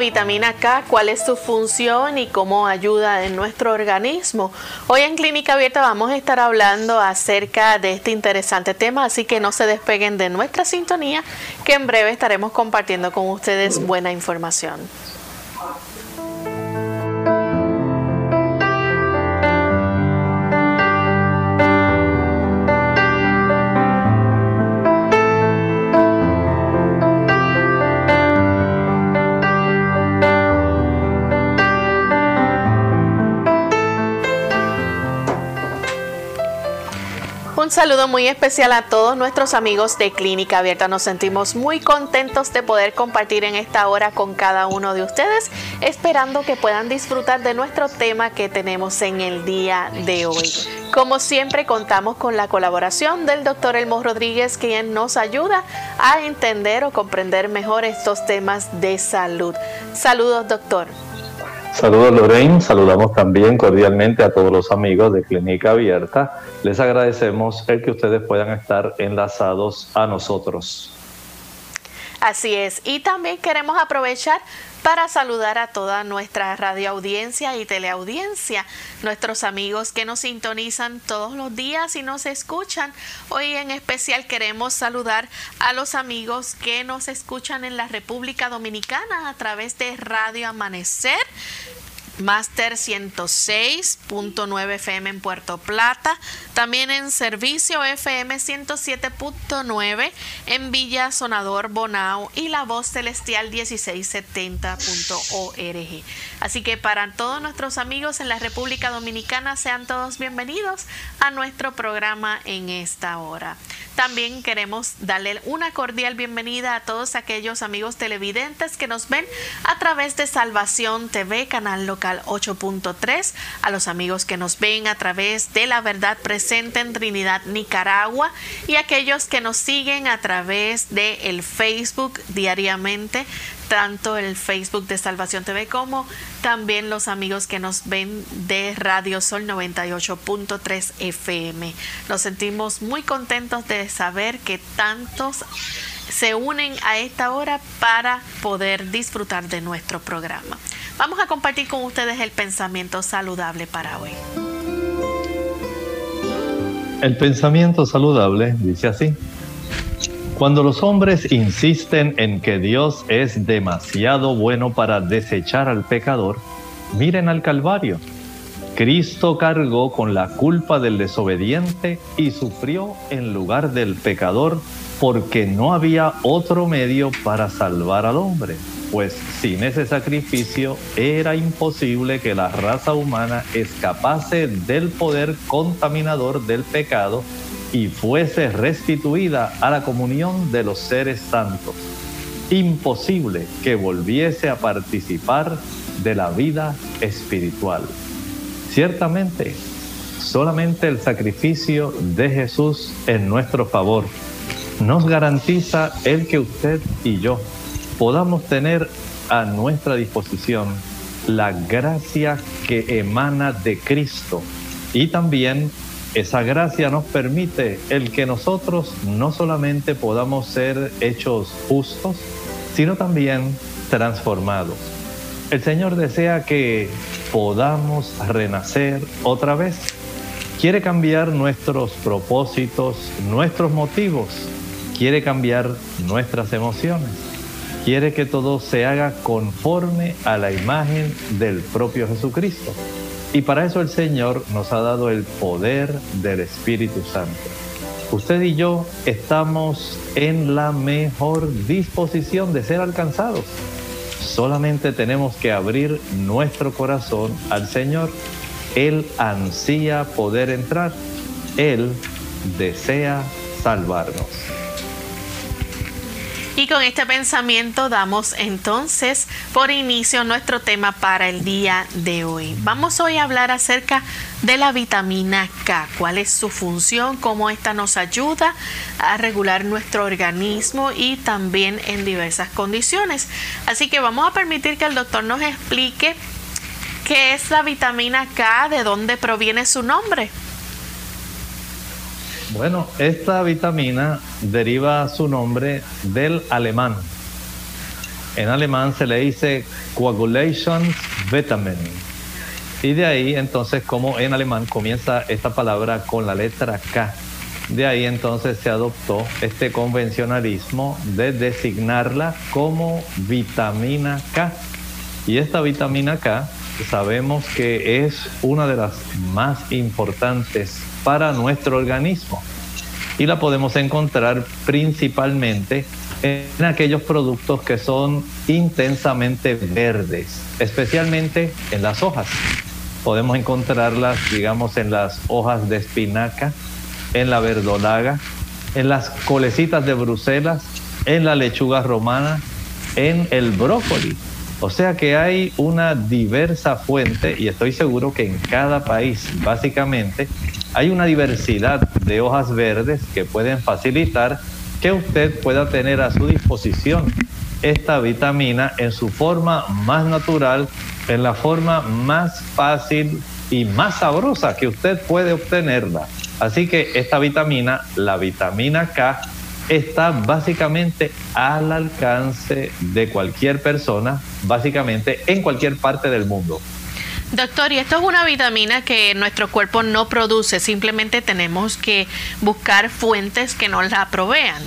Vitamina K, cuál es su función y cómo ayuda en nuestro organismo. Hoy en Clínica Abierta vamos a estar hablando acerca de este interesante tema, así que no se despeguen de nuestra sintonía, que en breve estaremos compartiendo con ustedes buena información. Saludo muy especial a todos nuestros amigos de Clínica Abierta. Nos sentimos muy contentos de poder compartir en esta hora con cada uno de ustedes, esperando que puedan disfrutar de nuestro tema que tenemos en el día de hoy. Como siempre, contamos con la colaboración del doctor Elmo Rodríguez, quien nos ayuda a entender o comprender mejor estos temas de salud. Saludos, doctor. Saludos Lorraine, saludamos también cordialmente a todos los amigos de Clínica Abierta. Les agradecemos el que ustedes puedan estar enlazados a nosotros. Así es, y también queremos aprovechar para saludar a toda nuestra radioaudiencia y teleaudiencia, nuestros amigos que nos sintonizan todos los días y nos escuchan. Hoy en especial queremos saludar a los amigos que nos escuchan en la República Dominicana a través de Radio Amanecer Master 106.9 FM en Puerto Plata, también en servicio FM 107.9 en Villa Sonador Bonao y la voz celestial 1670.org. Así que para todos nuestros amigos en la República Dominicana sean todos bienvenidos a nuestro programa en esta hora. También queremos darle una cordial bienvenida a todos aquellos amigos televidentes que nos ven a través de Salvación TV, canal local 8.3, a los amigos que nos ven a través de La Verdad Presente en Trinidad, Nicaragua, y aquellos que nos siguen a través de el Facebook diariamente tanto el Facebook de Salvación TV como también los amigos que nos ven de Radio Sol 98.3 FM. Nos sentimos muy contentos de saber que tantos se unen a esta hora para poder disfrutar de nuestro programa. Vamos a compartir con ustedes el pensamiento saludable para hoy. El pensamiento saludable dice así. Cuando los hombres insisten en que Dios es demasiado bueno para desechar al pecador, miren al Calvario. Cristo cargó con la culpa del desobediente y sufrió en lugar del pecador porque no había otro medio para salvar al hombre, pues sin ese sacrificio era imposible que la raza humana escapase del poder contaminador del pecado y fuese restituida a la comunión de los seres santos. Imposible que volviese a participar de la vida espiritual. Ciertamente, solamente el sacrificio de Jesús en nuestro favor nos garantiza el que usted y yo podamos tener a nuestra disposición la gracia que emana de Cristo. Y también esa gracia nos permite el que nosotros no solamente podamos ser hechos justos, sino también transformados. El Señor desea que podamos renacer otra vez. Quiere cambiar nuestros propósitos, nuestros motivos, quiere cambiar nuestras emociones, quiere que todo se haga conforme a la imagen del propio Jesucristo. Y para eso el Señor nos ha dado el poder del Espíritu Santo. Usted y yo estamos en la mejor disposición de ser alcanzados. Solamente tenemos que abrir nuestro corazón al Señor. Él ansía poder entrar. Él desea salvarnos. Y con este pensamiento damos entonces por inicio nuestro tema para el día de hoy. Vamos hoy a hablar acerca de la vitamina K, cuál es su función, cómo esta nos ayuda a regular nuestro organismo y también en diversas condiciones. Así que vamos a permitir que el doctor nos explique qué es la vitamina K, de dónde proviene su nombre. Bueno, esta vitamina deriva su nombre del alemán. En alemán se le dice coagulation vitamin. Y de ahí entonces como en alemán comienza esta palabra con la letra K. De ahí entonces se adoptó este convencionalismo de designarla como vitamina K. Y esta vitamina K sabemos que es una de las más importantes para nuestro organismo. Y la podemos encontrar principalmente en aquellos productos que son intensamente verdes, especialmente en las hojas. Podemos encontrarlas, digamos, en las hojas de espinaca, en la verdolaga, en las colecitas de Bruselas, en la lechuga romana, en el brócoli. O sea que hay una diversa fuente y estoy seguro que en cada país, básicamente, hay una diversidad de hojas verdes que pueden facilitar que usted pueda tener a su disposición esta vitamina en su forma más natural, en la forma más fácil y más sabrosa que usted puede obtenerla. Así que esta vitamina, la vitamina K, está básicamente al alcance de cualquier persona, básicamente en cualquier parte del mundo. Doctor, y esto es una vitamina que nuestro cuerpo no produce, simplemente tenemos que buscar fuentes que nos la provean.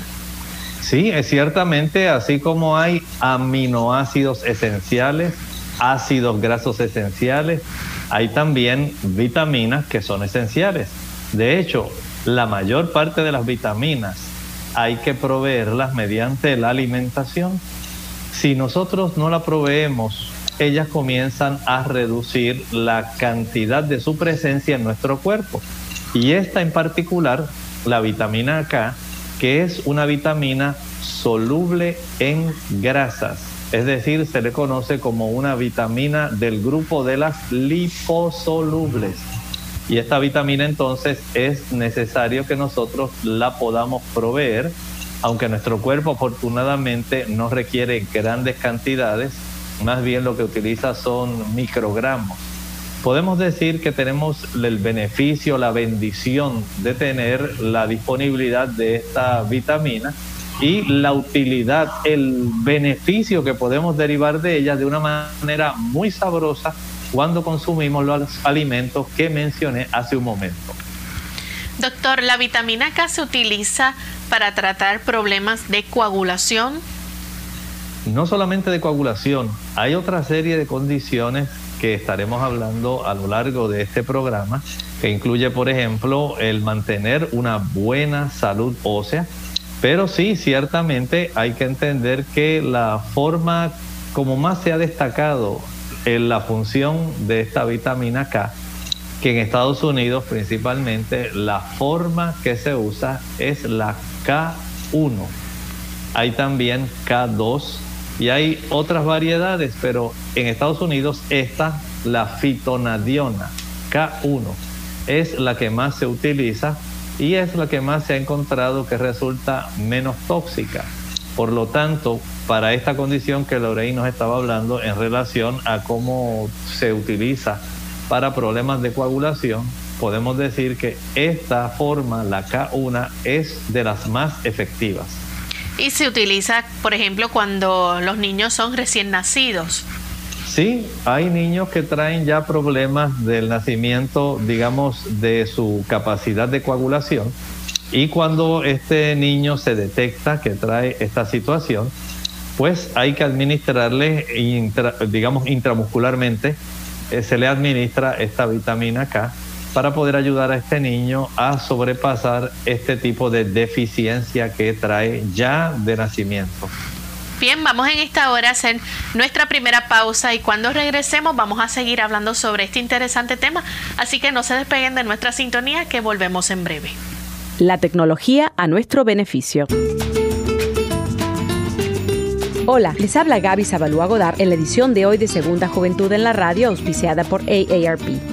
Sí, es ciertamente, así como hay aminoácidos esenciales, ácidos grasos esenciales, hay también vitaminas que son esenciales. De hecho, la mayor parte de las vitaminas hay que proveerlas mediante la alimentación. Si nosotros no la proveemos ellas comienzan a reducir la cantidad de su presencia en nuestro cuerpo. Y esta en particular, la vitamina K, que es una vitamina soluble en grasas, es decir, se le conoce como una vitamina del grupo de las liposolubles. Y esta vitamina entonces es necesario que nosotros la podamos proveer, aunque nuestro cuerpo afortunadamente no requiere grandes cantidades, más bien lo que utiliza son microgramos. Podemos decir que tenemos el beneficio, la bendición de tener la disponibilidad de esta vitamina y la utilidad, el beneficio que podemos derivar de ella de una manera muy sabrosa cuando consumimos los alimentos que mencioné hace un momento. Doctor, ¿la vitamina K se utiliza para tratar problemas de coagulación? no solamente de coagulación, hay otra serie de condiciones que estaremos hablando a lo largo de este programa, que incluye, por ejemplo, el mantener una buena salud ósea, pero sí, ciertamente hay que entender que la forma como más se ha destacado en la función de esta vitamina K, que en Estados Unidos principalmente la forma que se usa es la K1. Hay también K2, y hay otras variedades, pero en Estados Unidos esta, la fitonadiona K1, es la que más se utiliza y es la que más se ha encontrado que resulta menos tóxica. Por lo tanto, para esta condición que Lorraine nos estaba hablando en relación a cómo se utiliza para problemas de coagulación, podemos decir que esta forma, la K1, es de las más efectivas. Y se utiliza, por ejemplo, cuando los niños son recién nacidos. Sí, hay niños que traen ya problemas del nacimiento, digamos, de su capacidad de coagulación. Y cuando este niño se detecta que trae esta situación, pues hay que administrarle, digamos, intramuscularmente, eh, se le administra esta vitamina K para poder ayudar a este niño a sobrepasar este tipo de deficiencia que trae ya de nacimiento. Bien, vamos en esta hora a hacer nuestra primera pausa y cuando regresemos vamos a seguir hablando sobre este interesante tema, así que no se despeguen de nuestra sintonía que volvemos en breve. La tecnología a nuestro beneficio. Hola, les habla Gaby Zabalúa Godard en la edición de hoy de Segunda Juventud en la Radio, auspiciada por AARP.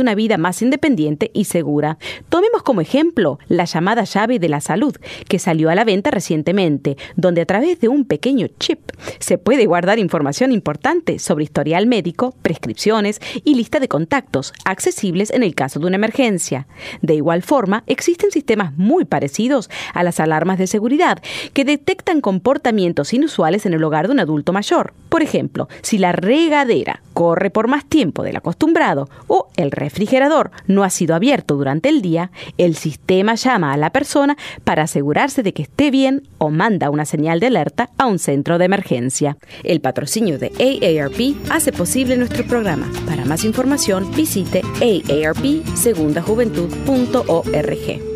una vida más independiente y segura. Tomemos como ejemplo la llamada llave de la salud, que salió a la venta recientemente, donde a través de un pequeño chip se puede guardar información importante sobre historial médico, prescripciones y lista de contactos, accesibles en el caso de una emergencia. De igual forma, existen sistemas muy parecidos a las alarmas de seguridad, que detectan comportamientos inusuales en el hogar de un adulto mayor. Por ejemplo, si la regadera corre por más tiempo del acostumbrado o el refrigerador no ha sido abierto durante el día, el sistema llama a la persona para asegurarse de que esté bien o manda una señal de alerta a un centro de emergencia. El patrocinio de AARP hace posible nuestro programa. Para más información visite aarpsegundajuventud.org.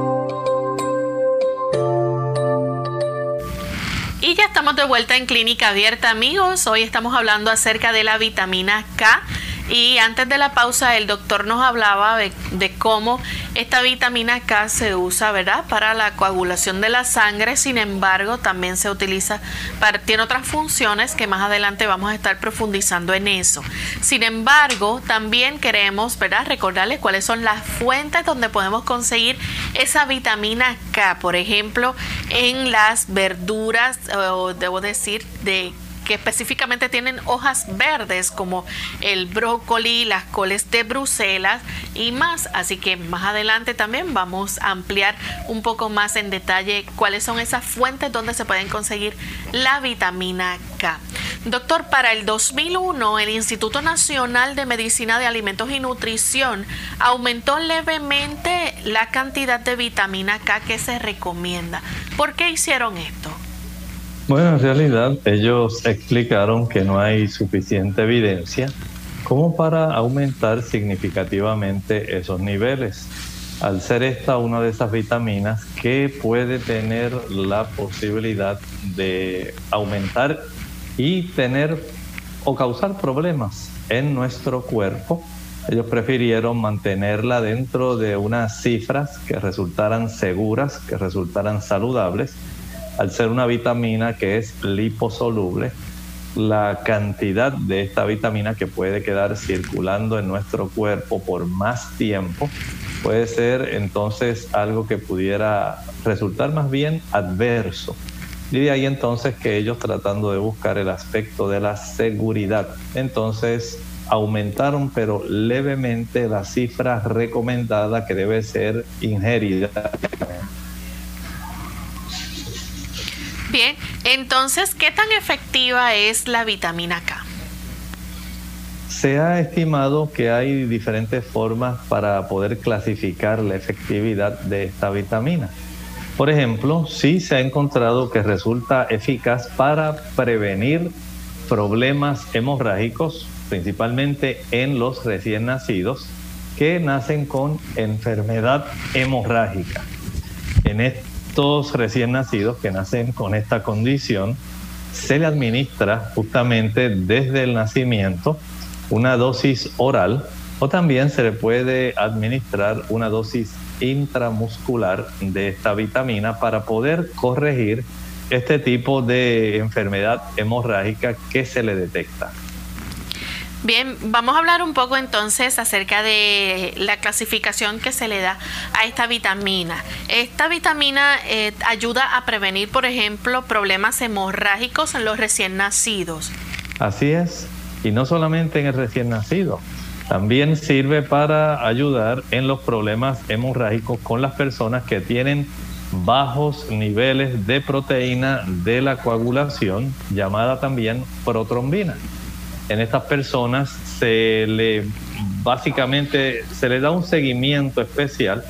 De vuelta en Clínica Abierta, amigos. Hoy estamos hablando acerca de la vitamina K y antes de la pausa, el doctor nos hablaba de, cómo esta vitamina K se usa, ¿verdad?, para la coagulación de la sangre. Sin embargo, también se utiliza para, tiene otras funciones que más adelante vamos a estar profundizando en eso. Sin embargo, también queremos, ¿verdad?, recordarles cuáles son las fuentes donde podemos conseguir esa vitamina K. Por ejemplo, en las verduras, o debo decir, de que específicamente tienen hojas verdes como el brócoli, las coles de Bruselas y más. Así que más adelante también vamos a ampliar un poco más en detalle cuáles son esas fuentes donde se pueden conseguir la vitamina K. Doctor, para el 2001 el Instituto Nacional de Medicina de Alimentos y Nutrición aumentó levemente la cantidad de vitamina K que se recomienda. ¿Por qué hicieron esto? Bueno, en realidad ellos explicaron que no hay suficiente evidencia como para aumentar significativamente esos niveles. Al ser esta una de esas vitaminas que puede tener la posibilidad de aumentar y tener o causar problemas en nuestro cuerpo, ellos prefirieron mantenerla dentro de unas cifras que resultaran seguras, que resultaran saludables. Al ser una vitamina que es liposoluble, la cantidad de esta vitamina que puede quedar circulando en nuestro cuerpo por más tiempo puede ser entonces algo que pudiera resultar más bien adverso. Y de ahí entonces que ellos tratando de buscar el aspecto de la seguridad, entonces aumentaron pero levemente la cifra recomendada que debe ser ingerida. Bien, entonces, ¿qué tan efectiva es la vitamina K? Se ha estimado que hay diferentes formas para poder clasificar la efectividad de esta vitamina. Por ejemplo, sí se ha encontrado que resulta eficaz para prevenir problemas hemorrágicos, principalmente en los recién nacidos que nacen con enfermedad hemorrágica. En estos recién nacidos que nacen con esta condición, se le administra justamente desde el nacimiento una dosis oral o también se le puede administrar una dosis intramuscular de esta vitamina para poder corregir este tipo de enfermedad hemorrágica que se le detecta. Bien, vamos a hablar un poco entonces acerca de la clasificación que se le da a esta vitamina. Esta vitamina eh, ayuda a prevenir, por ejemplo, problemas hemorrágicos en los recién nacidos. Así es, y no solamente en el recién nacido, también sirve para ayudar en los problemas hemorrágicos con las personas que tienen bajos niveles de proteína de la coagulación, llamada también protrombina en estas personas se le básicamente se le da un seguimiento especial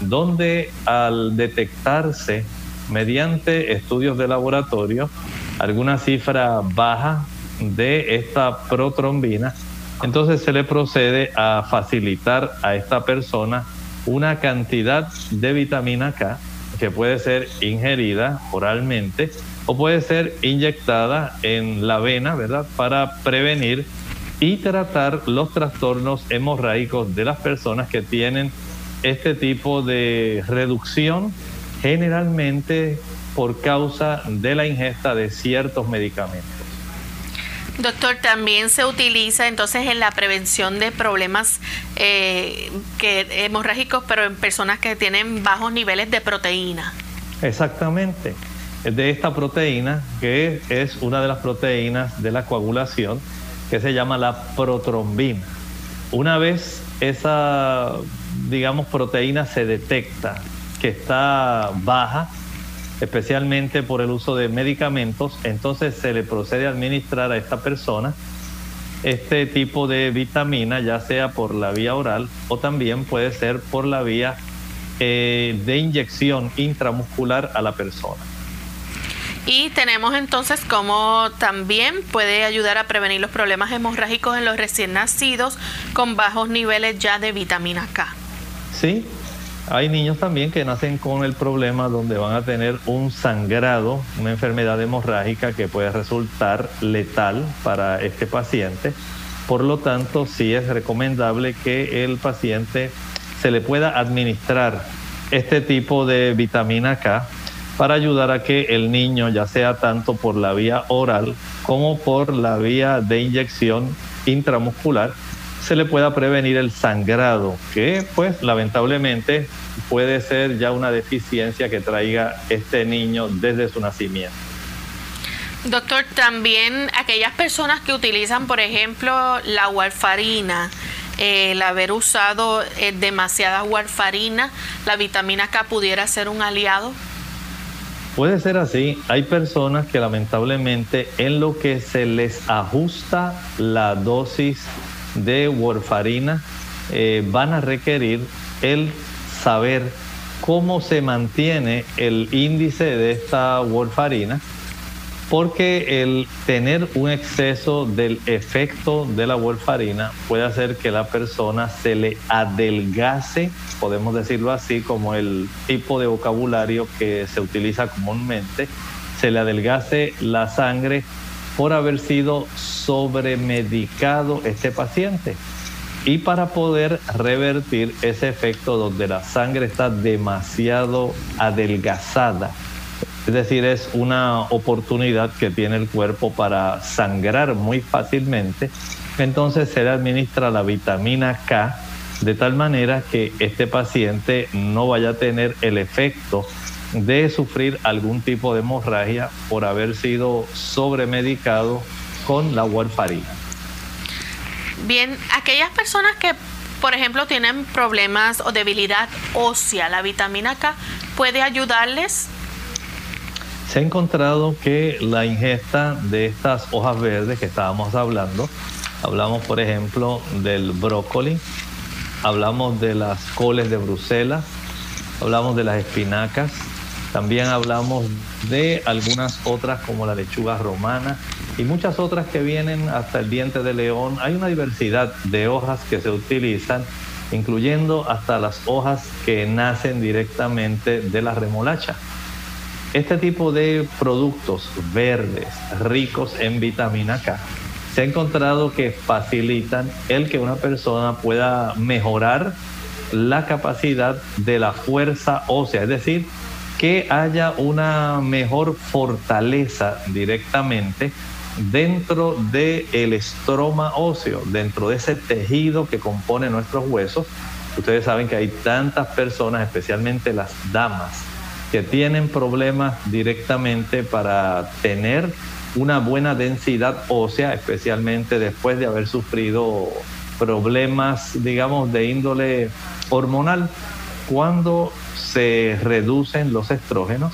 donde al detectarse mediante estudios de laboratorio alguna cifra baja de esta protrombina, entonces se le procede a facilitar a esta persona una cantidad de vitamina K que puede ser ingerida oralmente o puede ser inyectada en la vena, ¿verdad? Para prevenir y tratar los trastornos hemorrágicos de las personas que tienen este tipo de reducción, generalmente por causa de la ingesta de ciertos medicamentos. Doctor, también se utiliza entonces en la prevención de problemas eh, que, hemorrágicos, pero en personas que tienen bajos niveles de proteína. Exactamente de esta proteína, que es una de las proteínas de la coagulación, que se llama la protrombina. Una vez esa, digamos, proteína se detecta que está baja, especialmente por el uso de medicamentos, entonces se le procede a administrar a esta persona este tipo de vitamina, ya sea por la vía oral o también puede ser por la vía eh, de inyección intramuscular a la persona. Y tenemos entonces cómo también puede ayudar a prevenir los problemas hemorrágicos en los recién nacidos con bajos niveles ya de vitamina K. Sí, hay niños también que nacen con el problema donde van a tener un sangrado, una enfermedad hemorrágica que puede resultar letal para este paciente. Por lo tanto, sí es recomendable que el paciente se le pueda administrar este tipo de vitamina K para ayudar a que el niño, ya sea tanto por la vía oral como por la vía de inyección intramuscular, se le pueda prevenir el sangrado, que pues lamentablemente puede ser ya una deficiencia que traiga este niño desde su nacimiento. Doctor, también aquellas personas que utilizan, por ejemplo, la warfarina, el haber usado eh, demasiada warfarina, la vitamina K pudiera ser un aliado. Puede ser así. Hay personas que lamentablemente en lo que se les ajusta la dosis de warfarina eh, van a requerir el saber cómo se mantiene el índice de esta warfarina porque el tener un exceso del efecto de la warfarina puede hacer que la persona se le adelgase, podemos decirlo así, como el tipo de vocabulario que se utiliza comúnmente, se le adelgase la sangre por haber sido sobremedicado este paciente. Y para poder revertir ese efecto donde la sangre está demasiado adelgazada, es decir, es una oportunidad que tiene el cuerpo para sangrar muy fácilmente. Entonces se le administra la vitamina K de tal manera que este paciente no vaya a tener el efecto de sufrir algún tipo de hemorragia por haber sido sobremedicado con la warfarina. Bien, aquellas personas que, por ejemplo, tienen problemas o debilidad ósea, la vitamina K puede ayudarles se ha encontrado que la ingesta de estas hojas verdes que estábamos hablando, hablamos por ejemplo del brócoli, hablamos de las coles de Bruselas, hablamos de las espinacas, también hablamos de algunas otras como la lechuga romana y muchas otras que vienen hasta el diente de león. Hay una diversidad de hojas que se utilizan, incluyendo hasta las hojas que nacen directamente de la remolacha. Este tipo de productos verdes ricos en vitamina K se ha encontrado que facilitan el que una persona pueda mejorar la capacidad de la fuerza ósea, es decir, que haya una mejor fortaleza directamente dentro del el estroma óseo, dentro de ese tejido que compone nuestros huesos. Ustedes saben que hay tantas personas, especialmente las damas, que tienen problemas directamente para tener una buena densidad ósea, especialmente después de haber sufrido problemas, digamos, de índole hormonal, cuando se reducen los estrógenos.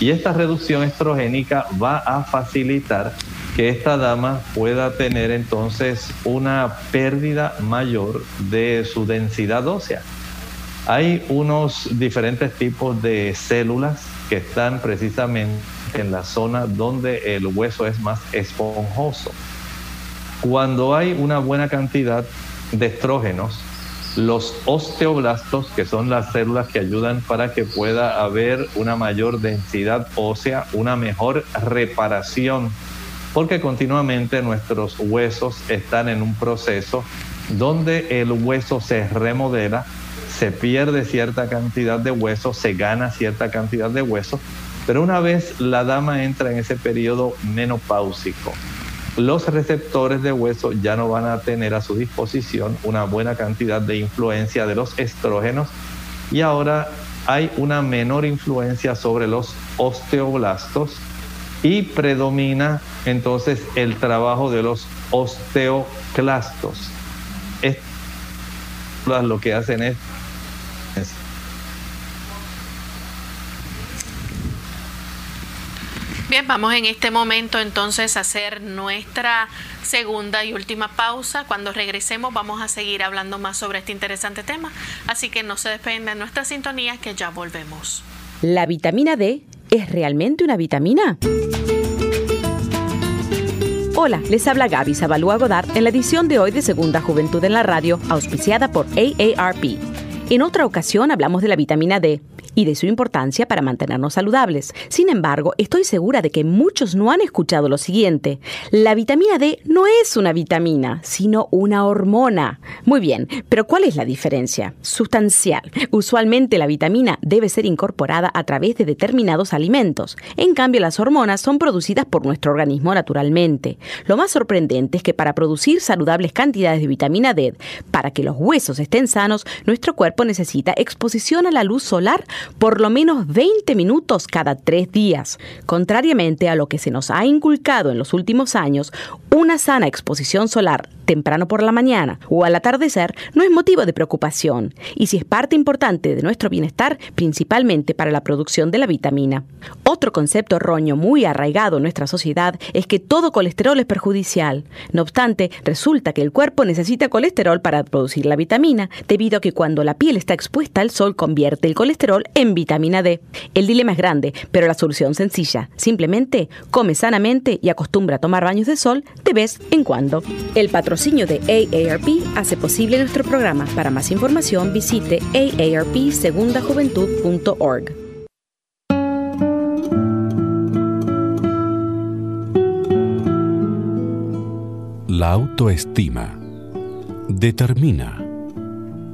Y esta reducción estrogénica va a facilitar que esta dama pueda tener entonces una pérdida mayor de su densidad ósea. Hay unos diferentes tipos de células que están precisamente en la zona donde el hueso es más esponjoso. Cuando hay una buena cantidad de estrógenos, los osteoblastos, que son las células que ayudan para que pueda haber una mayor densidad ósea, una mejor reparación, porque continuamente nuestros huesos están en un proceso donde el hueso se remodela se pierde cierta cantidad de hueso, se gana cierta cantidad de hueso, pero una vez la dama entra en ese periodo menopáusico, los receptores de hueso ya no van a tener a su disposición una buena cantidad de influencia de los estrógenos y ahora hay una menor influencia sobre los osteoblastos y predomina entonces el trabajo de los osteoclastos. lo que hacen es Bien, vamos en este momento entonces a hacer nuestra segunda y última pausa. Cuando regresemos vamos a seguir hablando más sobre este interesante tema, así que no se despeguen de nuestra sintonía que ya volvemos. ¿La vitamina D es realmente una vitamina? Hola, les habla Gaby Zabalúa Godard en la edición de hoy de Segunda Juventud en la Radio, auspiciada por AARP. En otra ocasión hablamos de la vitamina D y de su importancia para mantenernos saludables. Sin embargo, estoy segura de que muchos no han escuchado lo siguiente. La vitamina D no es una vitamina, sino una hormona. Muy bien, pero ¿cuál es la diferencia? Sustancial. Usualmente la vitamina debe ser incorporada a través de determinados alimentos. En cambio, las hormonas son producidas por nuestro organismo naturalmente. Lo más sorprendente es que para producir saludables cantidades de vitamina D, para que los huesos estén sanos, nuestro cuerpo necesita exposición a la luz solar por lo menos 20 minutos cada tres días. Contrariamente a lo que se nos ha inculcado en los últimos años, una sana exposición solar temprano por la mañana o al atardecer no es motivo de preocupación y si es parte importante de nuestro bienestar, principalmente para la producción de la vitamina. Otro concepto erróneo muy arraigado en nuestra sociedad es que todo colesterol es perjudicial. No obstante, resulta que el cuerpo necesita colesterol para producir la vitamina, debido a que cuando la piel está expuesta al sol convierte el colesterol en vitamina D. El dilema es grande, pero la solución sencilla. Simplemente come sanamente y acostumbra a tomar baños de sol de vez en cuando. El patrocinio de AARP hace posible nuestro programa. Para más información visite aarpsegundajuventud.org. La autoestima determina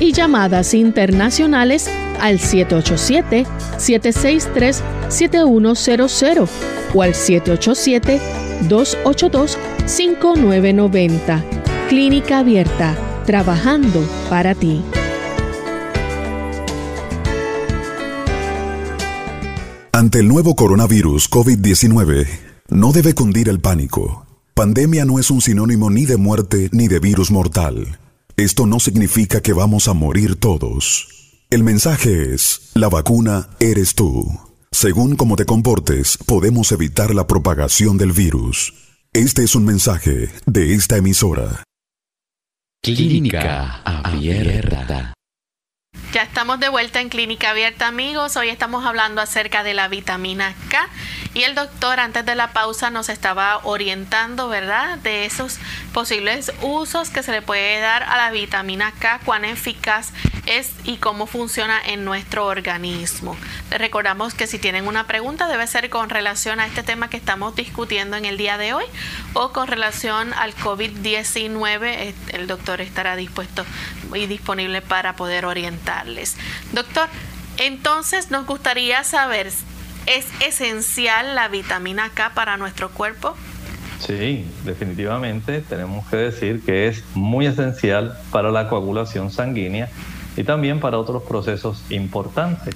y llamadas internacionales al 787-763-7100 o al 787-282-5990. Clínica Abierta, trabajando para ti. Ante el nuevo coronavirus COVID-19, no debe cundir el pánico. Pandemia no es un sinónimo ni de muerte ni de virus mortal. Esto no significa que vamos a morir todos. El mensaje es, la vacuna eres tú. Según cómo te comportes, podemos evitar la propagación del virus. Este es un mensaje de esta emisora. Clínica Abierta. Ya estamos de vuelta en Clínica Abierta, amigos. Hoy estamos hablando acerca de la vitamina K y el doctor antes de la pausa nos estaba orientando, ¿verdad? De esos posibles usos que se le puede dar a la vitamina K, cuán eficaz es y cómo funciona en nuestro organismo. Les recordamos que si tienen una pregunta debe ser con relación a este tema que estamos discutiendo en el día de hoy o con relación al COVID-19. El doctor estará dispuesto y disponible para poder orientarles. Doctor, entonces nos gustaría saber ¿Es esencial la vitamina K para nuestro cuerpo? Sí, definitivamente tenemos que decir que es muy esencial para la coagulación sanguínea y también para otros procesos importantes.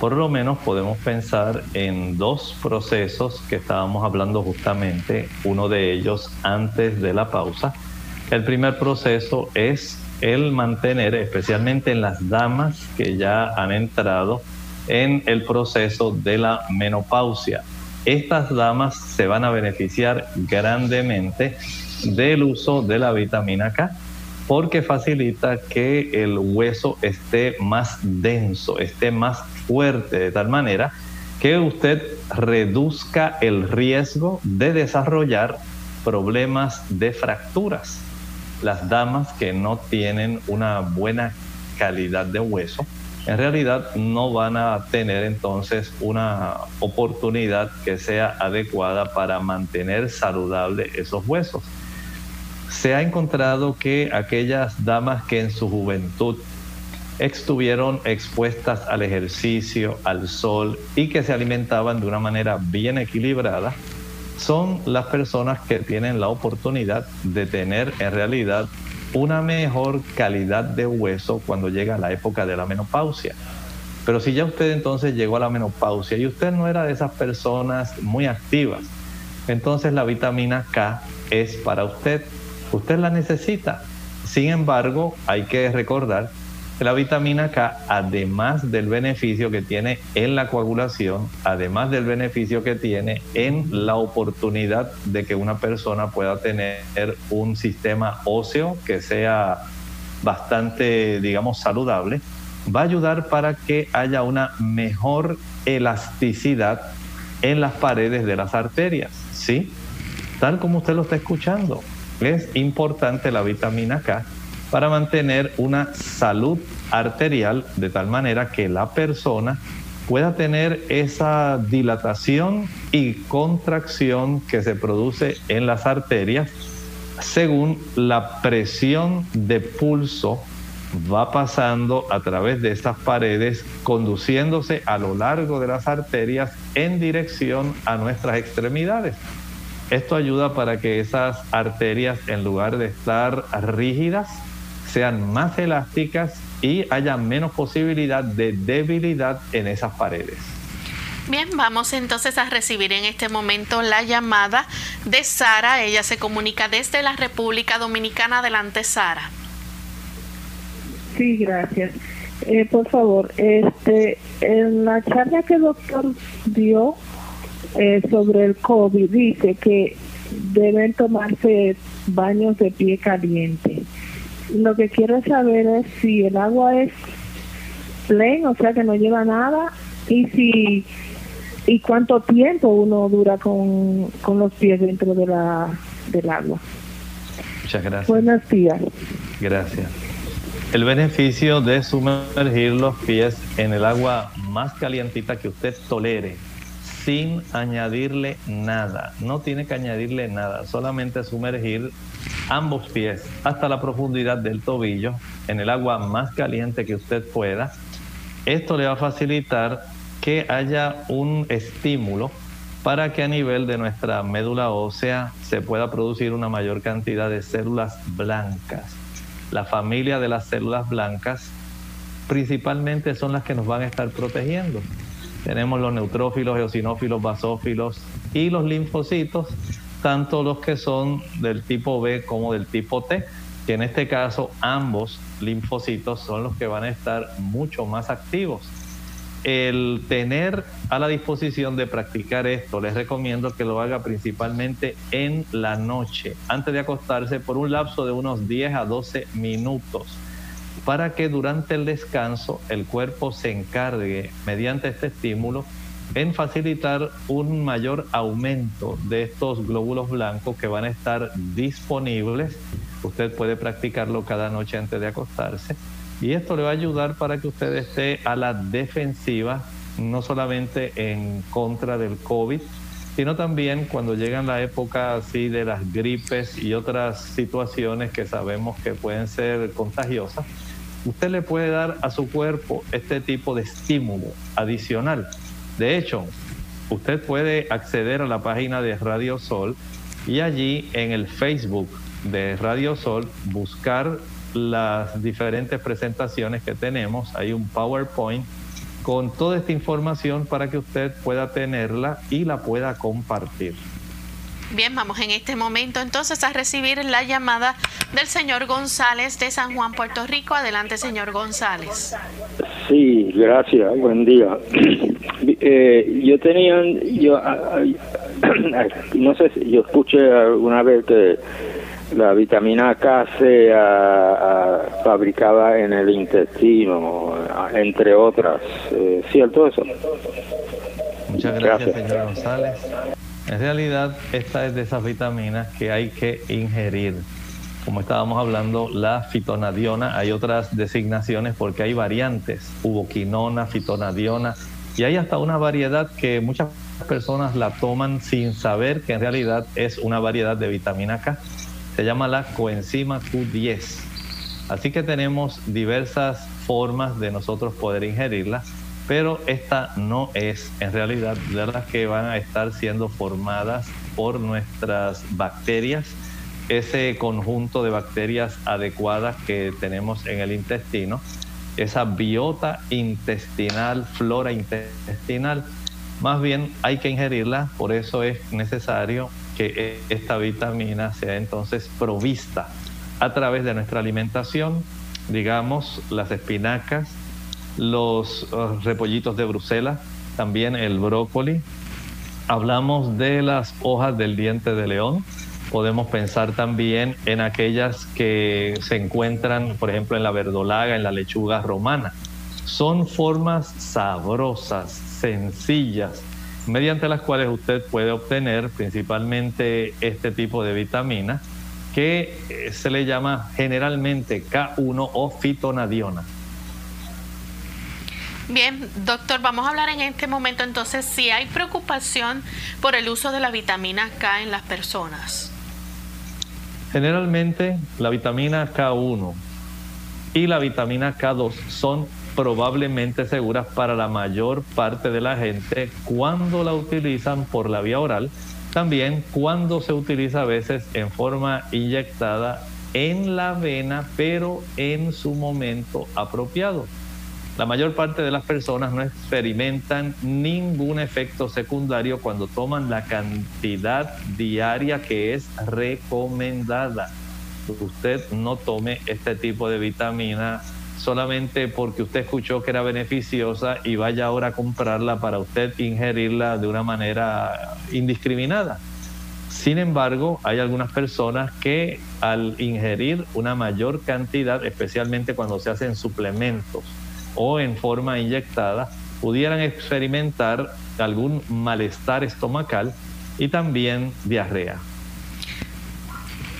Por lo menos podemos pensar en dos procesos que estábamos hablando justamente, uno de ellos antes de la pausa. El primer proceso es el mantener, especialmente en las damas que ya han entrado en el proceso de la menopausia. Estas damas se van a beneficiar grandemente del uso de la vitamina K porque facilita que el hueso esté más denso, esté más fuerte, de tal manera que usted reduzca el riesgo de desarrollar problemas de fracturas. Las damas que no tienen una buena calidad de hueso en realidad no van a tener entonces una oportunidad que sea adecuada para mantener saludable esos huesos. Se ha encontrado que aquellas damas que en su juventud estuvieron expuestas al ejercicio, al sol y que se alimentaban de una manera bien equilibrada, son las personas que tienen la oportunidad de tener en realidad una mejor calidad de hueso cuando llega la época de la menopausia. Pero si ya usted entonces llegó a la menopausia y usted no era de esas personas muy activas, entonces la vitamina K es para usted. Usted la necesita. Sin embargo, hay que recordar la vitamina K, además del beneficio que tiene en la coagulación, además del beneficio que tiene en la oportunidad de que una persona pueda tener un sistema óseo que sea bastante, digamos, saludable, va a ayudar para que haya una mejor elasticidad en las paredes de las arterias, ¿sí? Tal como usted lo está escuchando. Es importante la vitamina K para mantener una salud arterial de tal manera que la persona pueda tener esa dilatación y contracción que se produce en las arterias según la presión de pulso va pasando a través de estas paredes, conduciéndose a lo largo de las arterias en dirección a nuestras extremidades. Esto ayuda para que esas arterias, en lugar de estar rígidas, sean más elásticas y haya menos posibilidad de debilidad en esas paredes. Bien, vamos entonces a recibir en este momento la llamada de Sara. Ella se comunica desde la República Dominicana. Adelante, Sara. Sí, gracias. Eh, por favor, este, en la charla que el doctor dio eh, sobre el COVID, dice que deben tomarse baños de pie caliente. Lo que quiero saber es si el agua es plain, o sea que no lleva nada, y si y cuánto tiempo uno dura con, con los pies dentro de la del agua. Muchas gracias. Buenos días. Gracias. El beneficio de sumergir los pies en el agua más calientita que usted tolere, sin añadirle nada. No tiene que añadirle nada, solamente sumergir ambos pies hasta la profundidad del tobillo en el agua más caliente que usted pueda. Esto le va a facilitar que haya un estímulo para que a nivel de nuestra médula ósea se pueda producir una mayor cantidad de células blancas la familia de las células blancas principalmente son las que nos van a estar protegiendo. Tenemos los neutrófilos, eosinófilos, basófilos y los linfocitos, tanto los que son del tipo B como del tipo T, que en este caso ambos linfocitos son los que van a estar mucho más activos. El tener a la disposición de practicar esto, les recomiendo que lo haga principalmente en la noche, antes de acostarse por un lapso de unos 10 a 12 minutos, para que durante el descanso el cuerpo se encargue, mediante este estímulo, en facilitar un mayor aumento de estos glóbulos blancos que van a estar disponibles. Usted puede practicarlo cada noche antes de acostarse y esto le va a ayudar para que usted esté a la defensiva, no solamente en contra del COVID, sino también cuando llegan la época así de las gripes y otras situaciones que sabemos que pueden ser contagiosas, usted le puede dar a su cuerpo este tipo de estímulo adicional. De hecho, usted puede acceder a la página de Radio Sol y allí en el Facebook de Radio Sol buscar las diferentes presentaciones que tenemos. Hay un PowerPoint con toda esta información para que usted pueda tenerla y la pueda compartir. Bien, vamos en este momento entonces a recibir la llamada del señor González de San Juan, Puerto Rico. Adelante, señor González. Sí, gracias. Buen día. Eh, yo tenía, yo, no sé si yo escuché alguna vez que la vitamina K se fabricaba en el intestino, entre otras. Eh, ¿Cierto eso? Muchas gracias, señor González. En realidad, esta es de esas vitaminas que hay que ingerir. Como estábamos hablando, la fitonadiona, hay otras designaciones porque hay variantes, uboquinona, fitonadiona, y hay hasta una variedad que muchas personas la toman sin saber que en realidad es una variedad de vitamina K se llama la coenzima Q10. Así que tenemos diversas formas de nosotros poder ingerirla, pero esta no es en realidad de las que van a estar siendo formadas por nuestras bacterias, ese conjunto de bacterias adecuadas que tenemos en el intestino, esa biota intestinal, flora intestinal. Más bien hay que ingerirla, por eso es necesario que esta vitamina sea entonces provista a través de nuestra alimentación, digamos, las espinacas, los uh, repollitos de Bruselas, también el brócoli. Hablamos de las hojas del diente de león. Podemos pensar también en aquellas que se encuentran, por ejemplo, en la verdolaga, en la lechuga romana. Son formas sabrosas, sencillas, mediante las cuales usted puede obtener principalmente este tipo de vitaminas que eh, se le llama generalmente K1 o fitonadiona. Bien, doctor, vamos a hablar en este momento entonces si hay preocupación por el uso de la vitamina K en las personas. Generalmente la vitamina K1 y la vitamina K2 son probablemente seguras para la mayor parte de la gente cuando la utilizan por la vía oral, también cuando se utiliza a veces en forma inyectada en la vena, pero en su momento apropiado. La mayor parte de las personas no experimentan ningún efecto secundario cuando toman la cantidad diaria que es recomendada. Usted no tome este tipo de vitamina solamente porque usted escuchó que era beneficiosa y vaya ahora a comprarla para usted ingerirla de una manera indiscriminada. Sin embargo, hay algunas personas que al ingerir una mayor cantidad, especialmente cuando se hacen suplementos, o en forma inyectada pudieran experimentar algún malestar estomacal y también diarrea.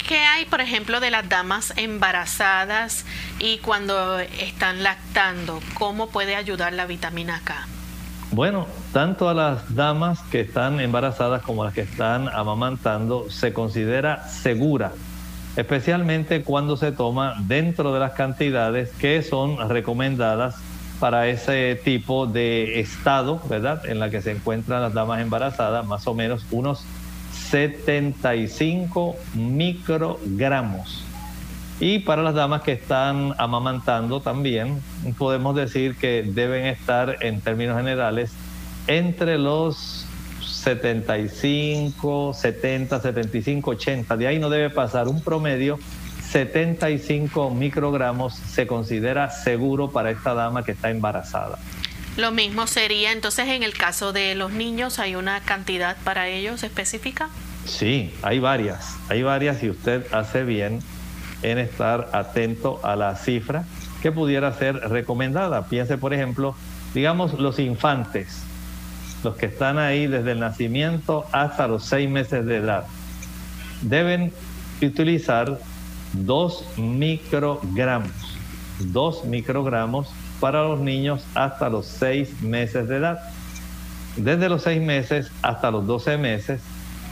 ¿Qué hay, por ejemplo, de las damas embarazadas y cuando están lactando? ¿Cómo puede ayudar la vitamina K? Bueno, tanto a las damas que están embarazadas como a las que están amamantando se considera segura, especialmente cuando se toma dentro de las cantidades que son recomendadas para ese tipo de estado, ¿verdad? En la que se encuentran las damas embarazadas, más o menos unos 75 microgramos. Y para las damas que están amamantando también, podemos decir que deben estar en términos generales entre los 75, 70, 75, 80. De ahí no debe pasar un promedio 75 microgramos se considera seguro para esta dama que está embarazada. Lo mismo sería entonces en el caso de los niños, ¿hay una cantidad para ellos específica? Sí, hay varias, hay varias y usted hace bien en estar atento a la cifra que pudiera ser recomendada. Piense, por ejemplo, digamos los infantes, los que están ahí desde el nacimiento hasta los seis meses de edad, deben utilizar 2 microgramos. 2 microgramos para los niños hasta los 6 meses de edad. Desde los 6 meses hasta los 12 meses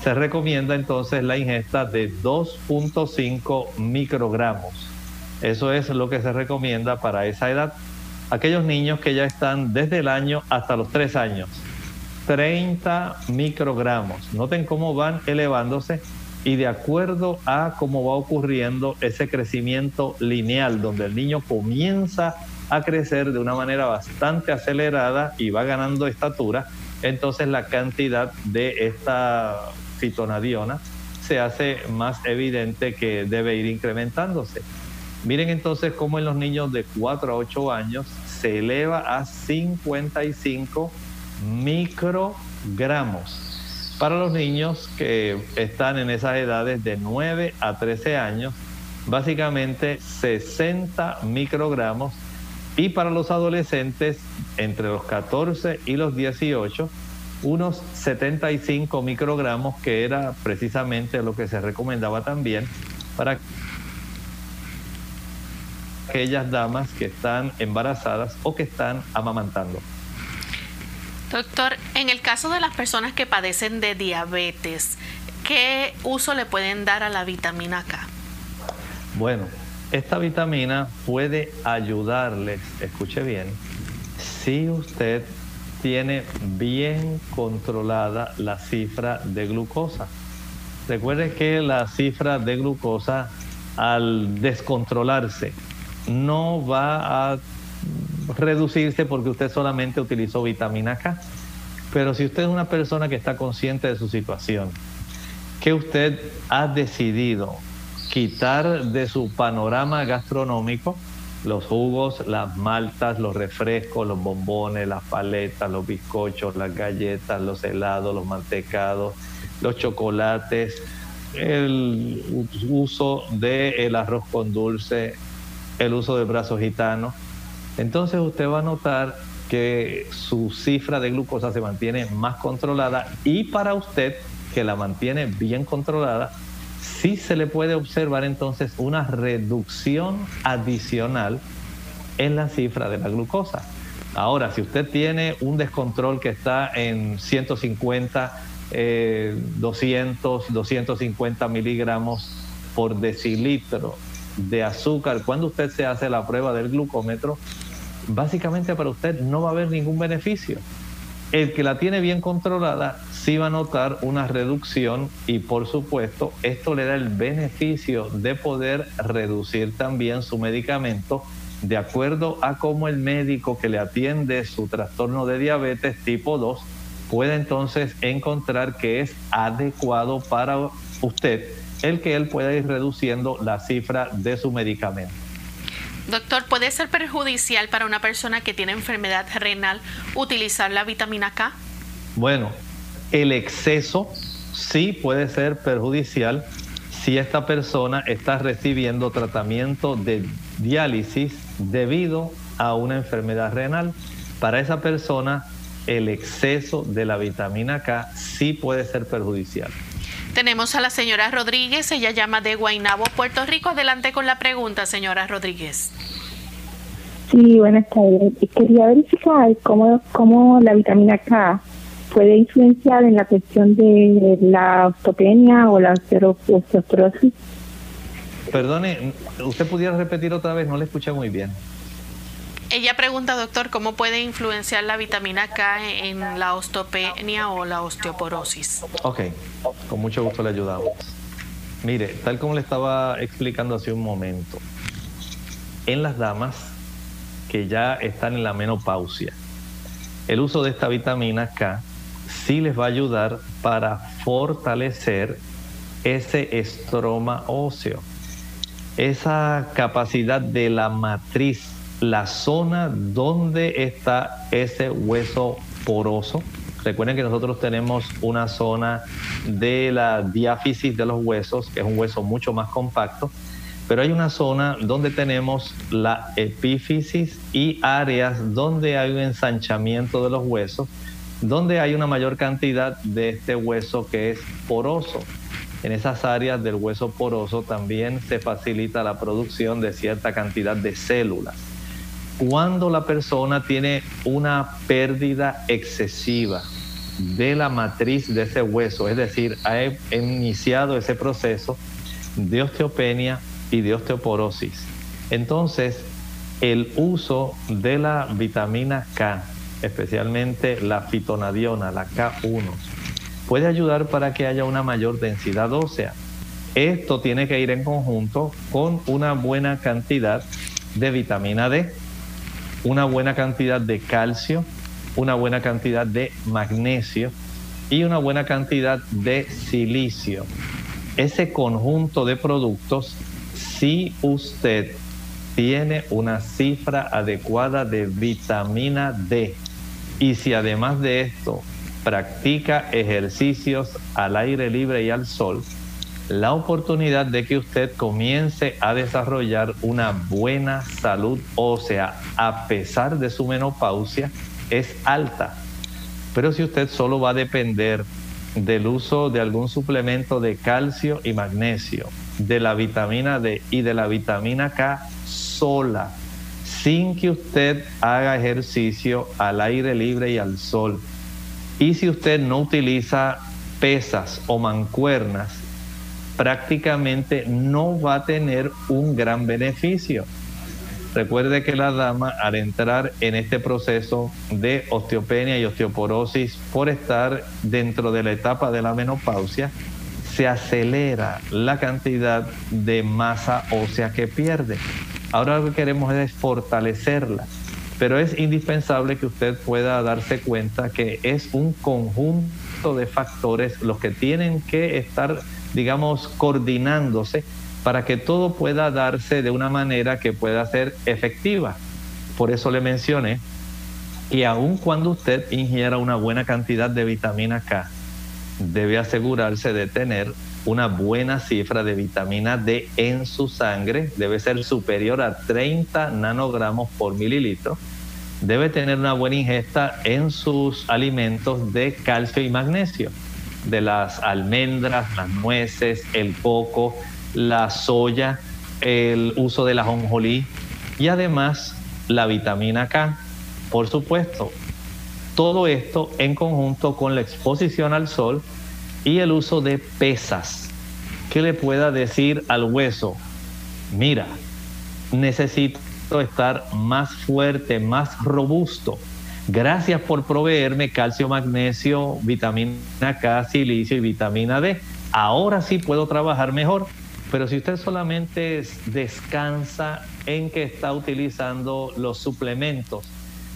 se recomienda entonces la ingesta de 2.5 microgramos. Eso es lo que se recomienda para esa edad. Aquellos niños que ya están desde el año hasta los 3 años, 30 microgramos. Noten cómo van elevándose y de acuerdo a cómo va ocurriendo ese crecimiento lineal, donde el niño comienza a crecer de una manera bastante acelerada y va ganando estatura, entonces la cantidad de esta fitonadiona se hace más evidente que debe ir incrementándose. Miren entonces cómo en los niños de 4 a 8 años se eleva a 55 microgramos para los niños que están en esas edades de 9 a 13 años, básicamente 60 microgramos y para los adolescentes entre los 14 y los 18 unos 75 microgramos que era precisamente lo que se recomendaba también para aquellas damas que están embarazadas o que están amamantando. Doctor, en el caso de las personas que padecen de diabetes, ¿qué uso le pueden dar a la vitamina K? Bueno, esta vitamina puede ayudarles, escuche bien, si usted tiene bien controlada la cifra de glucosa. Recuerde que la cifra de glucosa al descontrolarse no va a reducirse porque usted solamente utilizó vitamina K. Pero si usted es una persona que está consciente de su situación, que usted ha decidido quitar de su panorama gastronómico los jugos, las maltas, los refrescos, los bombones, las paletas, los bizcochos, las galletas, los helados, los mantecados, los chocolates, el uso del arroz con dulce, el uso del brazo gitano entonces usted va a notar que su cifra de glucosa se mantiene más controlada y para usted que la mantiene bien controlada, sí se le puede observar entonces una reducción adicional en la cifra de la glucosa. Ahora, si usted tiene un descontrol que está en 150, 200, 250 miligramos por decilitro de azúcar, cuando usted se hace la prueba del glucómetro, básicamente para usted no va a haber ningún beneficio. El que la tiene bien controlada sí va a notar una reducción y por supuesto esto le da el beneficio de poder reducir también su medicamento de acuerdo a cómo el médico que le atiende su trastorno de diabetes tipo 2 puede entonces encontrar que es adecuado para usted el que él pueda ir reduciendo la cifra de su medicamento. Doctor, ¿puede ser perjudicial para una persona que tiene enfermedad renal utilizar la vitamina K? Bueno, el exceso sí puede ser perjudicial si esta persona está recibiendo tratamiento de diálisis debido a una enfermedad renal. Para esa persona, el exceso de la vitamina K sí puede ser perjudicial. Tenemos a la señora Rodríguez, ella llama de Guaynabo, Puerto Rico. Adelante con la pregunta, señora Rodríguez. Sí, buenas tardes. Quería verificar cómo, cómo la vitamina K puede influenciar en la cuestión de la osteopenia o la osteoporosis. Perdone, ¿usted pudiera repetir otra vez? No le escuché muy bien. Ella pregunta, doctor, ¿cómo puede influenciar la vitamina K en la osteopenia o la osteoporosis? Ok, con mucho gusto le ayudamos. Mire, tal como le estaba explicando hace un momento, en las damas que ya están en la menopausia, el uso de esta vitamina K sí les va a ayudar para fortalecer ese estroma óseo, esa capacidad de la matriz la zona donde está ese hueso poroso. Recuerden que nosotros tenemos una zona de la diáfisis de los huesos, que es un hueso mucho más compacto, pero hay una zona donde tenemos la epífisis y áreas donde hay un ensanchamiento de los huesos, donde hay una mayor cantidad de este hueso que es poroso. En esas áreas del hueso poroso también se facilita la producción de cierta cantidad de células cuando la persona tiene una pérdida excesiva de la matriz de ese hueso, es decir, ha iniciado ese proceso de osteopenia y de osteoporosis. Entonces, el uso de la vitamina K, especialmente la fitonadiona, la K1, puede ayudar para que haya una mayor densidad ósea. Esto tiene que ir en conjunto con una buena cantidad de vitamina D una buena cantidad de calcio, una buena cantidad de magnesio y una buena cantidad de silicio. Ese conjunto de productos, si usted tiene una cifra adecuada de vitamina D y si además de esto practica ejercicios al aire libre y al sol, la oportunidad de que usted comience a desarrollar una buena salud ósea a pesar de su menopausia es alta. Pero si usted solo va a depender del uso de algún suplemento de calcio y magnesio, de la vitamina D y de la vitamina K sola, sin que usted haga ejercicio al aire libre y al sol, y si usted no utiliza pesas o mancuernas, prácticamente no va a tener un gran beneficio. Recuerde que la dama al entrar en este proceso de osteopenia y osteoporosis por estar dentro de la etapa de la menopausia, se acelera la cantidad de masa ósea que pierde. Ahora lo que queremos es fortalecerla, pero es indispensable que usted pueda darse cuenta que es un conjunto de factores los que tienen que estar digamos, coordinándose para que todo pueda darse de una manera que pueda ser efectiva. Por eso le mencioné que aun cuando usted ingiera una buena cantidad de vitamina K, debe asegurarse de tener una buena cifra de vitamina D en su sangre, debe ser superior a 30 nanogramos por mililitro, debe tener una buena ingesta en sus alimentos de calcio y magnesio de las almendras, las nueces, el coco, la soya, el uso de la jonjolí y además la vitamina K. Por supuesto, todo esto en conjunto con la exposición al sol y el uso de pesas que le pueda decir al hueso, mira, necesito estar más fuerte, más robusto. Gracias por proveerme calcio, magnesio, vitamina K, silicio y vitamina D. Ahora sí puedo trabajar mejor. Pero si usted solamente descansa en que está utilizando los suplementos,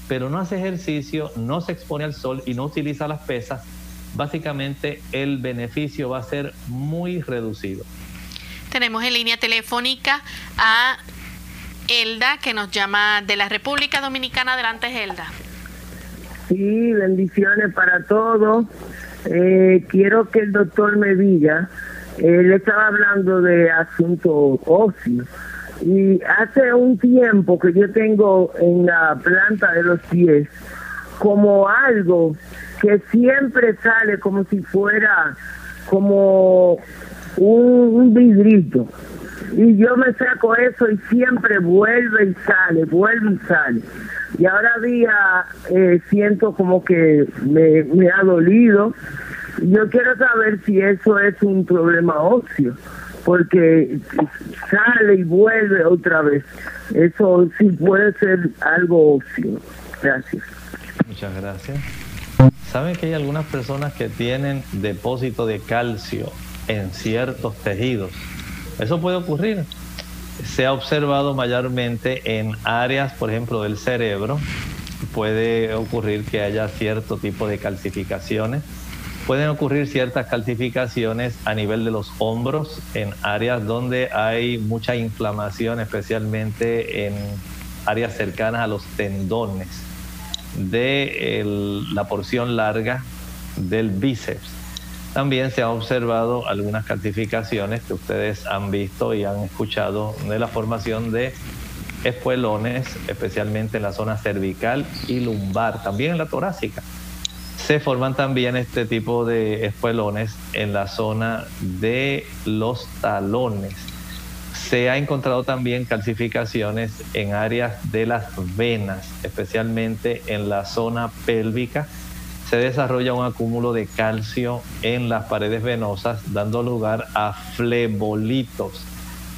pero no hace ejercicio, no se expone al sol y no utiliza las pesas, básicamente el beneficio va a ser muy reducido. Tenemos en línea telefónica a Elda, que nos llama de la República Dominicana. Adelante, Elda. Sí, bendiciones para todos. Eh, quiero que el doctor me diga, él estaba hablando de asuntos óseos. Y hace un tiempo que yo tengo en la planta de los pies como algo que siempre sale como si fuera como un vidrito. Y yo me saco eso y siempre vuelve y sale, vuelve y sale. Y ahora día eh, siento como que me, me ha dolido. Yo quiero saber si eso es un problema óseo, porque sale y vuelve otra vez. Eso sí puede ser algo óseo. Gracias. Muchas gracias. ¿Saben que hay algunas personas que tienen depósito de calcio en ciertos tejidos? Eso puede ocurrir. Se ha observado mayormente en áreas, por ejemplo, del cerebro. Puede ocurrir que haya cierto tipo de calcificaciones. Pueden ocurrir ciertas calcificaciones a nivel de los hombros, en áreas donde hay mucha inflamación, especialmente en áreas cercanas a los tendones de la porción larga del bíceps. También se han observado algunas calcificaciones que ustedes han visto y han escuchado de la formación de espuelones, especialmente en la zona cervical y lumbar, también en la torácica. Se forman también este tipo de espuelones en la zona de los talones. Se ha encontrado también calcificaciones en áreas de las venas, especialmente en la zona pélvica se desarrolla un acúmulo de calcio en las paredes venosas, dando lugar a flebolitos.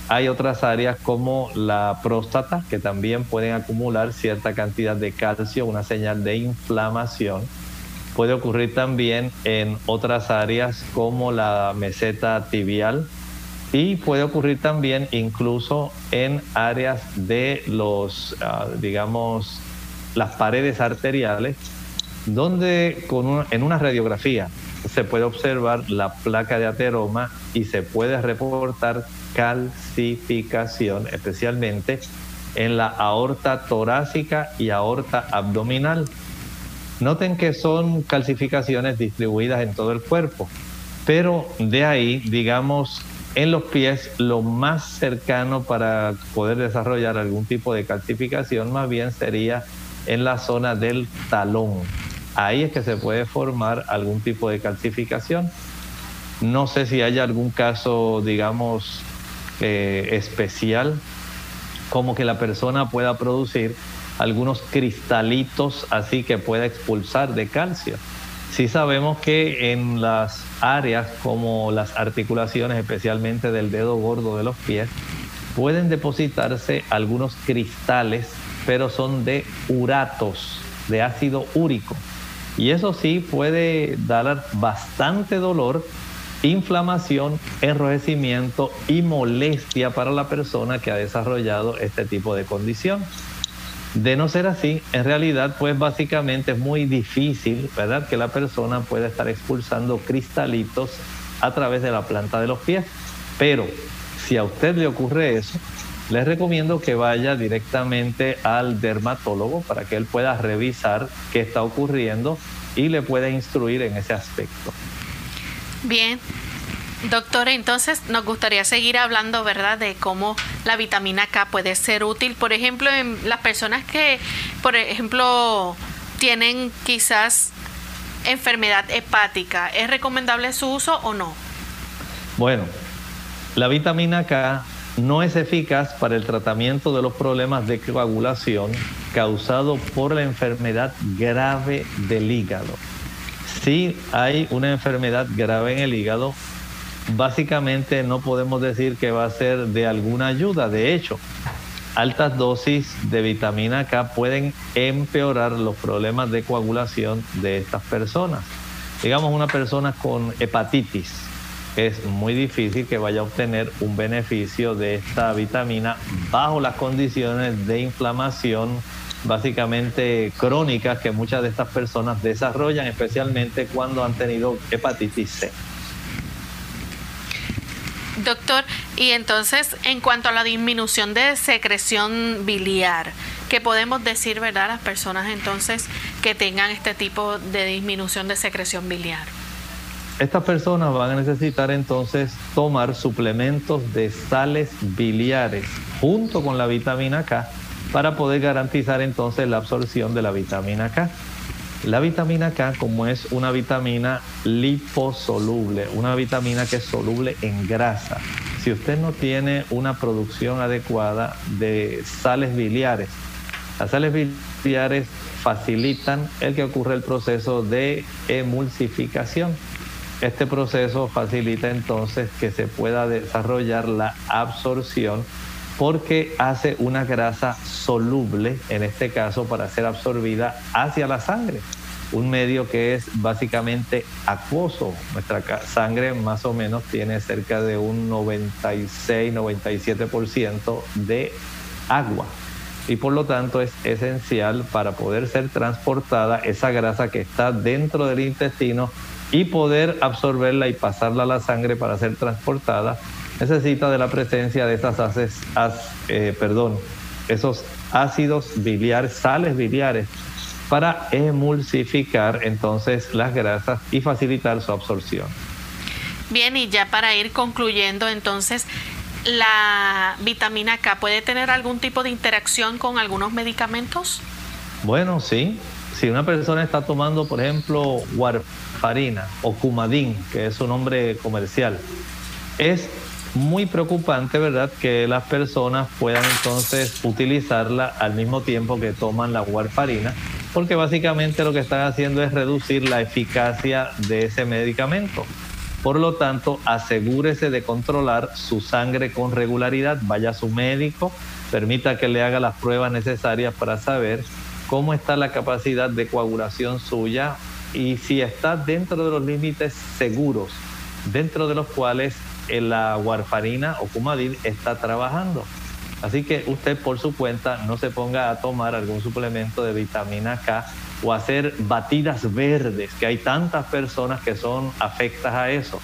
Hay otras áreas como la próstata que también pueden acumular cierta cantidad de calcio, una señal de inflamación. Puede ocurrir también en otras áreas como la meseta tibial y puede ocurrir también incluso en áreas de los, ah, digamos, las paredes arteriales donde en una radiografía se puede observar la placa de ateroma y se puede reportar calcificación, especialmente en la aorta torácica y aorta abdominal. Noten que son calcificaciones distribuidas en todo el cuerpo, pero de ahí, digamos, en los pies, lo más cercano para poder desarrollar algún tipo de calcificación más bien sería en la zona del talón ahí es que se puede formar algún tipo de calcificación. No sé si hay algún caso, digamos, eh, especial, como que la persona pueda producir algunos cristalitos así que pueda expulsar de calcio. Sí sabemos que en las áreas como las articulaciones, especialmente del dedo gordo de los pies, pueden depositarse algunos cristales, pero son de uratos, de ácido úrico. Y eso sí puede dar bastante dolor, inflamación, enrojecimiento y molestia para la persona que ha desarrollado este tipo de condición. De no ser así, en realidad, pues básicamente es muy difícil, ¿verdad?, que la persona pueda estar expulsando cristalitos a través de la planta de los pies. Pero si a usted le ocurre eso, les recomiendo que vaya directamente al dermatólogo para que él pueda revisar qué está ocurriendo y le pueda instruir en ese aspecto. Bien, Doctor, entonces nos gustaría seguir hablando, ¿verdad?, de cómo la vitamina K puede ser útil, por ejemplo, en las personas que, por ejemplo, tienen quizás enfermedad hepática, ¿es recomendable su uso o no? Bueno, la vitamina K no es eficaz para el tratamiento de los problemas de coagulación causado por la enfermedad grave del hígado. Si hay una enfermedad grave en el hígado, básicamente no podemos decir que va a ser de alguna ayuda. De hecho, altas dosis de vitamina K pueden empeorar los problemas de coagulación de estas personas. Digamos una persona con hepatitis, es muy difícil que vaya a obtener un beneficio de esta vitamina bajo las condiciones de inflamación básicamente crónicas que muchas de estas personas desarrollan, especialmente cuando han tenido hepatitis C. Doctor, y entonces en cuanto a la disminución de secreción biliar, ¿qué podemos decir, verdad, a las personas entonces que tengan este tipo de disminución de secreción biliar? Estas personas van a necesitar entonces tomar suplementos de sales biliares junto con la vitamina K para poder garantizar entonces la absorción de la vitamina K. La vitamina K, como es una vitamina liposoluble, una vitamina que es soluble en grasa, si usted no tiene una producción adecuada de sales biliares, las sales biliares facilitan el que ocurre el proceso de emulsificación. Este proceso facilita entonces que se pueda desarrollar la absorción porque hace una grasa soluble, en este caso para ser absorbida hacia la sangre. Un medio que es básicamente acuoso. Nuestra sangre más o menos tiene cerca de un 96-97% de agua. Y por lo tanto es esencial para poder ser transportada esa grasa que está dentro del intestino y poder absorberla y pasarla a la sangre para ser transportada necesita de la presencia de esas eh, perdón, esos ácidos biliares, sales biliares, para emulsificar entonces las grasas y facilitar su absorción. Bien, y ya para ir concluyendo entonces, ¿la vitamina K puede tener algún tipo de interacción con algunos medicamentos? Bueno, sí. Si una persona está tomando, por ejemplo, warfarina o cumadín, que es su nombre comercial, es muy preocupante, ¿verdad?, que las personas puedan entonces utilizarla al mismo tiempo que toman la warfarina, porque básicamente lo que están haciendo es reducir la eficacia de ese medicamento. Por lo tanto, asegúrese de controlar su sangre con regularidad, vaya a su médico, permita que le haga las pruebas necesarias para saber cómo está la capacidad de coagulación suya y si está dentro de los límites seguros, dentro de los cuales la warfarina o cumadil está trabajando. Así que usted por su cuenta no se ponga a tomar algún suplemento de vitamina K o hacer batidas verdes, que hay tantas personas que son afectas a eso.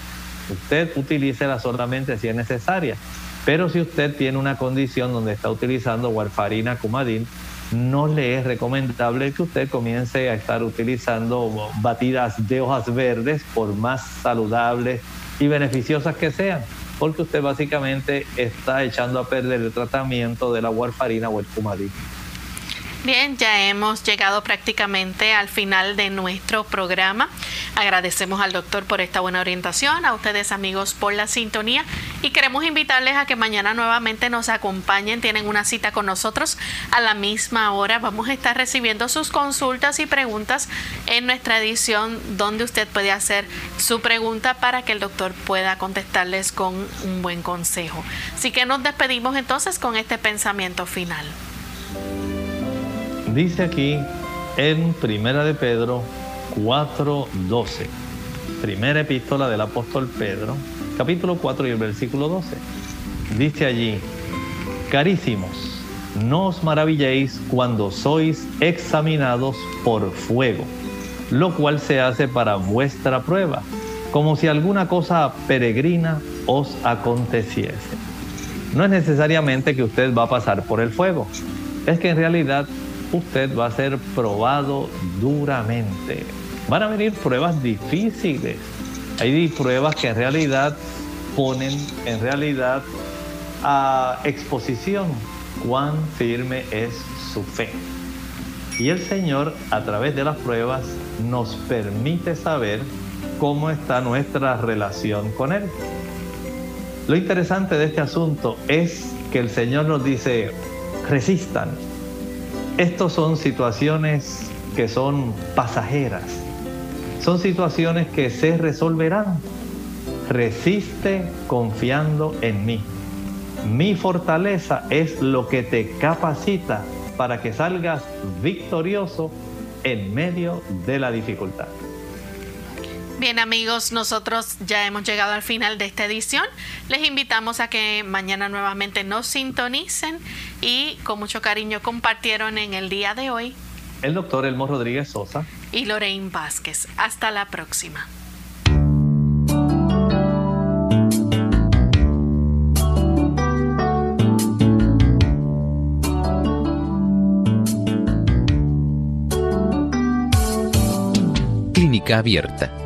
Usted utilícela solamente si es necesaria. Pero si usted tiene una condición donde está utilizando warfarina, cumadil, no le es recomendable que usted comience a estar utilizando batidas de hojas verdes por más saludables y beneficiosas que sean, porque usted básicamente está echando a perder el tratamiento de la warfarina o el fumadín. Bien, ya hemos llegado prácticamente al final de nuestro programa. Agradecemos al doctor por esta buena orientación, a ustedes amigos por la sintonía y queremos invitarles a que mañana nuevamente nos acompañen. Tienen una cita con nosotros a la misma hora. Vamos a estar recibiendo sus consultas y preguntas en nuestra edición donde usted puede hacer su pregunta para que el doctor pueda contestarles con un buen consejo. Así que nos despedimos entonces con este pensamiento final. Dice aquí en Primera de Pedro 4:12, primera epístola del apóstol Pedro, capítulo 4 y el versículo 12. Dice allí, carísimos, no os maravilléis cuando sois examinados por fuego, lo cual se hace para vuestra prueba, como si alguna cosa peregrina os aconteciese. No es necesariamente que usted va a pasar por el fuego, es que en realidad usted va a ser probado duramente. Van a venir pruebas difíciles. Hay pruebas que en realidad ponen en realidad a exposición cuán firme es su fe. Y el Señor, a través de las pruebas, nos permite saber cómo está nuestra relación con Él. Lo interesante de este asunto es que el Señor nos dice, resistan. Estos son situaciones que son pasajeras. Son situaciones que se resolverán. Resiste confiando en mí. Mi fortaleza es lo que te capacita para que salgas victorioso en medio de la dificultad. Bien amigos, nosotros ya hemos llegado al final de esta edición. Les invitamos a que mañana nuevamente nos sintonicen y con mucho cariño compartieron en el día de hoy el doctor Elmo Rodríguez Sosa y Lorraine Vázquez. Hasta la próxima. Clínica abierta.